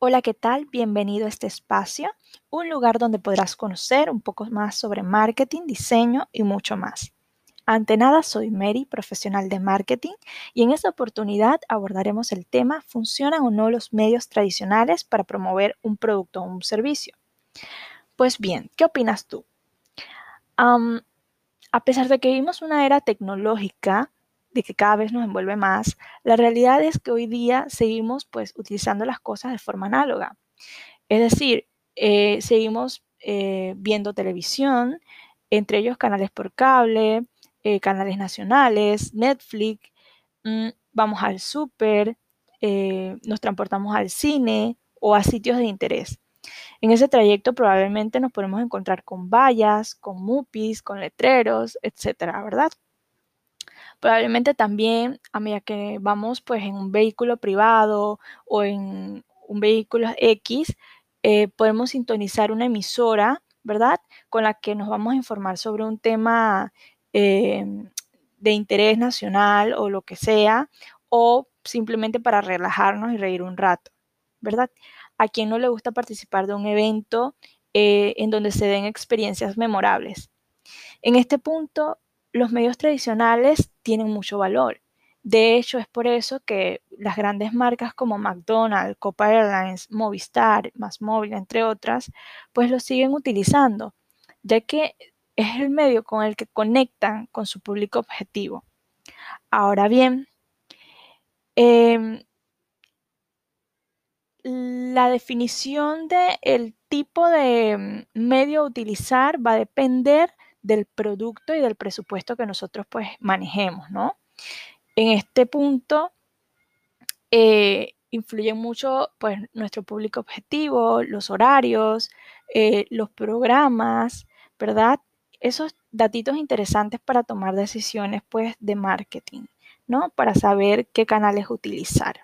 Hola, ¿qué tal? Bienvenido a este espacio, un lugar donde podrás conocer un poco más sobre marketing, diseño y mucho más. Ante nada, soy Mary, profesional de marketing, y en esta oportunidad abordaremos el tema ¿funcionan o no los medios tradicionales para promover un producto o un servicio? Pues bien, ¿qué opinas tú? a pesar de que vivimos una era tecnológica, de que cada vez nos envuelve más, la realidad es que hoy día seguimos pues utilizando las cosas de forma análoga. Es decir, eh, seguimos eh, viendo televisión, entre ellos canales por cable, eh, canales nacionales, Netflix, mm, vamos al súper, nos transportamos al cine o a sitios de interés. En ese trayecto probablemente nos podemos encontrar con vallas, con mupis, con letreros, etcétera, ¿verdad? Probablemente también a medida que vamos pues en un vehículo privado o en un vehículo X, eh, podemos sintonizar una emisora, ¿verdad? Con la que nos vamos a informar sobre un tema eh, de interés nacional o lo que sea, o simplemente para relajarnos y reír un rato, ¿verdad? A quien no le gusta participar de un evento eh, en donde se den experiencias memorables. En este punto, los medios tradicionales tienen mucho valor. De hecho, es por eso que las grandes marcas como McDonald's, Copa Airlines, Movistar, Más Móvil, entre otras, pues lo siguen utilizando, ya que es el medio con el que conectan con su público objetivo. Ahora bien, em, la definición del tipo de medio a utilizar va a depender del producto y del presupuesto que nosotros pues manejemos, ¿no? En este punto eh, influye mucho pues nuestro público objetivo, los horarios, eh, los programas, ¿verdad? Esos datitos interesantes para tomar decisiones pues de marketing, ¿no? Para saber qué canales utilizar.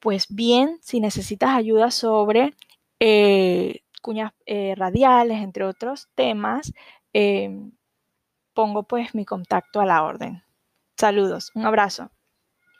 Pues bien, si necesitas ayuda sobre eh, cuñas radiales, entre otros temas, Em, pongo pues mi contacto a la orden. Saludos, un abrazo.